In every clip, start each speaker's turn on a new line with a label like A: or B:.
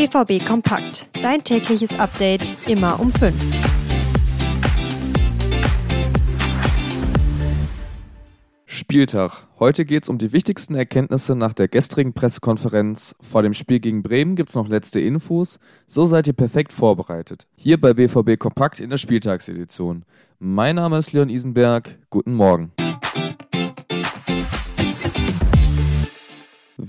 A: BVB Kompakt. Dein tägliches Update immer um 5.
B: Spieltag. Heute geht es um die wichtigsten Erkenntnisse nach der gestrigen Pressekonferenz. Vor dem Spiel gegen Bremen gibt es noch letzte Infos. So seid ihr perfekt vorbereitet. Hier bei BVB Kompakt in der Spieltagsedition. Mein Name ist Leon Isenberg. Guten Morgen.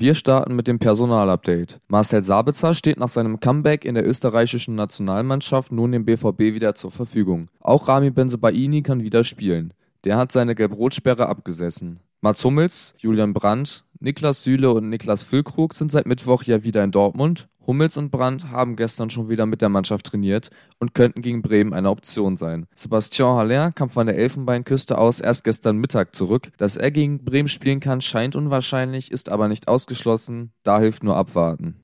B: Wir starten mit dem Personalupdate. Marcel Sabitzer steht nach seinem Comeback in der österreichischen Nationalmannschaft nun dem BVB wieder zur Verfügung. Auch Rami Benzebaini kann wieder spielen. Der hat seine Gelb-Rot-Sperre abgesessen. Mats Hummels, Julian Brandt, Niklas Süle und Niklas Füllkrug sind seit Mittwoch ja wieder in Dortmund. Hummels und Brandt haben gestern schon wieder mit der Mannschaft trainiert und könnten gegen Bremen eine Option sein. Sebastian Haller kam von der Elfenbeinküste aus erst gestern Mittag zurück. Dass er gegen Bremen spielen kann, scheint unwahrscheinlich, ist aber nicht ausgeschlossen. Da hilft nur abwarten.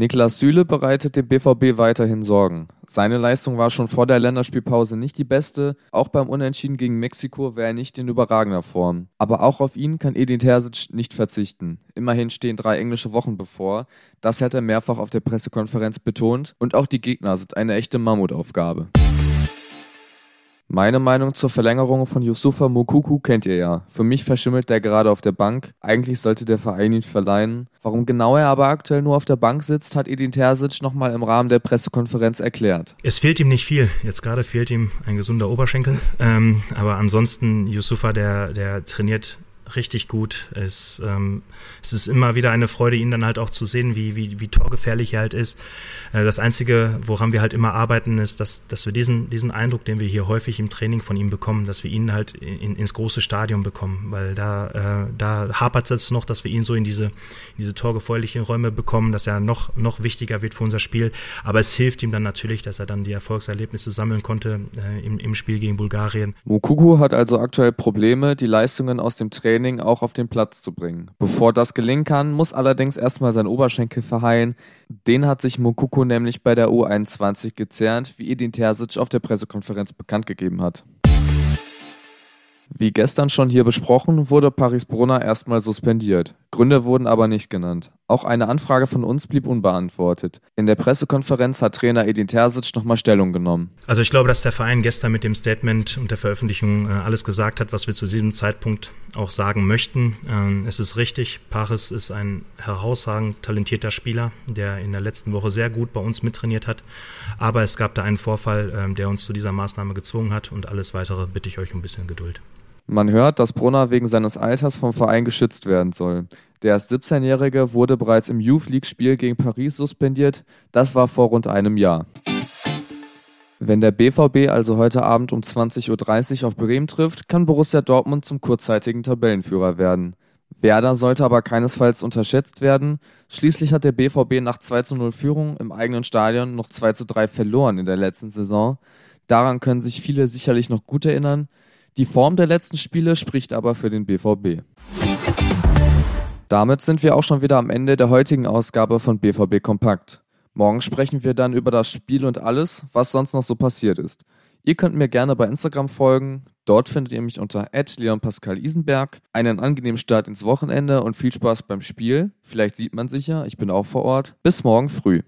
B: Niklas Süle bereitet dem BVB weiterhin Sorgen. Seine Leistung war schon vor der Länderspielpause nicht die beste. Auch beim Unentschieden gegen Mexiko wäre er nicht in überragender Form. Aber auch auf ihn kann Edin Terzic nicht verzichten. Immerhin stehen drei englische Wochen bevor. Das hat er mehrfach auf der Pressekonferenz betont. Und auch die Gegner sind eine echte Mammutaufgabe. Meine Meinung zur Verlängerung von Yusufa Mukuku kennt ihr ja. Für mich verschimmelt der gerade auf der Bank. Eigentlich sollte der Verein ihn verleihen. Warum genau er aber aktuell nur auf der Bank sitzt, hat Edin Terzic nochmal im Rahmen der Pressekonferenz erklärt.
C: Es fehlt ihm nicht viel. Jetzt gerade fehlt ihm ein gesunder Oberschenkel. Ähm, aber ansonsten, Yusufa, der, der trainiert richtig gut. Es, ähm, es ist immer wieder eine Freude, ihn dann halt auch zu sehen, wie, wie, wie torgefährlich er halt ist. Äh, das Einzige, woran wir halt immer arbeiten, ist, dass, dass wir diesen, diesen Eindruck, den wir hier häufig im Training von ihm bekommen, dass wir ihn halt in, ins große Stadion bekommen, weil da, äh, da hapert es noch, dass wir ihn so in diese, in diese torgefährlichen Räume bekommen, dass er noch, noch wichtiger wird für unser Spiel. Aber es hilft ihm dann natürlich, dass er dann die Erfolgserlebnisse sammeln konnte äh, im, im Spiel gegen Bulgarien.
B: Mukuku hat also aktuell Probleme, die Leistungen aus dem Training Training auch auf den Platz zu bringen. Bevor das gelingen kann, muss allerdings erstmal sein Oberschenkel verheilen. Den hat sich Mokoko nämlich bei der U21 gezerrt, wie Edin Terzic auf der Pressekonferenz bekannt gegeben hat. Wie gestern schon hier besprochen, wurde Paris Brunner erstmal suspendiert. Gründe wurden aber nicht genannt. Auch eine Anfrage von uns blieb unbeantwortet. In der Pressekonferenz hat Trainer Edin Terzic nochmal Stellung genommen.
C: Also ich glaube, dass der Verein gestern mit dem Statement und der Veröffentlichung äh, alles gesagt hat, was wir zu diesem Zeitpunkt auch sagen möchten. Ähm, es ist richtig, Paris ist ein herausragend talentierter Spieler, der in der letzten Woche sehr gut bei uns mittrainiert hat. Aber es gab da einen Vorfall, ähm, der uns zu dieser Maßnahme gezwungen hat und alles weitere bitte ich euch um ein bisschen Geduld.
B: Man hört, dass Brunner wegen seines Alters vom Verein geschützt werden soll. Der erst 17-Jährige wurde bereits im Youth League-Spiel gegen Paris suspendiert. Das war vor rund einem Jahr. Wenn der BVB also heute Abend um 20.30 Uhr auf Bremen trifft, kann Borussia Dortmund zum kurzzeitigen Tabellenführer werden. Werder sollte aber keinesfalls unterschätzt werden. Schließlich hat der BVB nach 2 zu 0 Führung im eigenen Stadion noch 2 zu 3 verloren in der letzten Saison. Daran können sich viele sicherlich noch gut erinnern. Die Form der letzten Spiele spricht aber für den BVB. Damit sind wir auch schon wieder am Ende der heutigen Ausgabe von BVB Kompakt. Morgen sprechen wir dann über das Spiel und alles, was sonst noch so passiert ist. Ihr könnt mir gerne bei Instagram folgen. Dort findet ihr mich unter @leonpascal_isenberg. Einen angenehmen Start ins Wochenende und viel Spaß beim Spiel. Vielleicht sieht man sich ja, ich bin auch vor Ort. Bis morgen früh.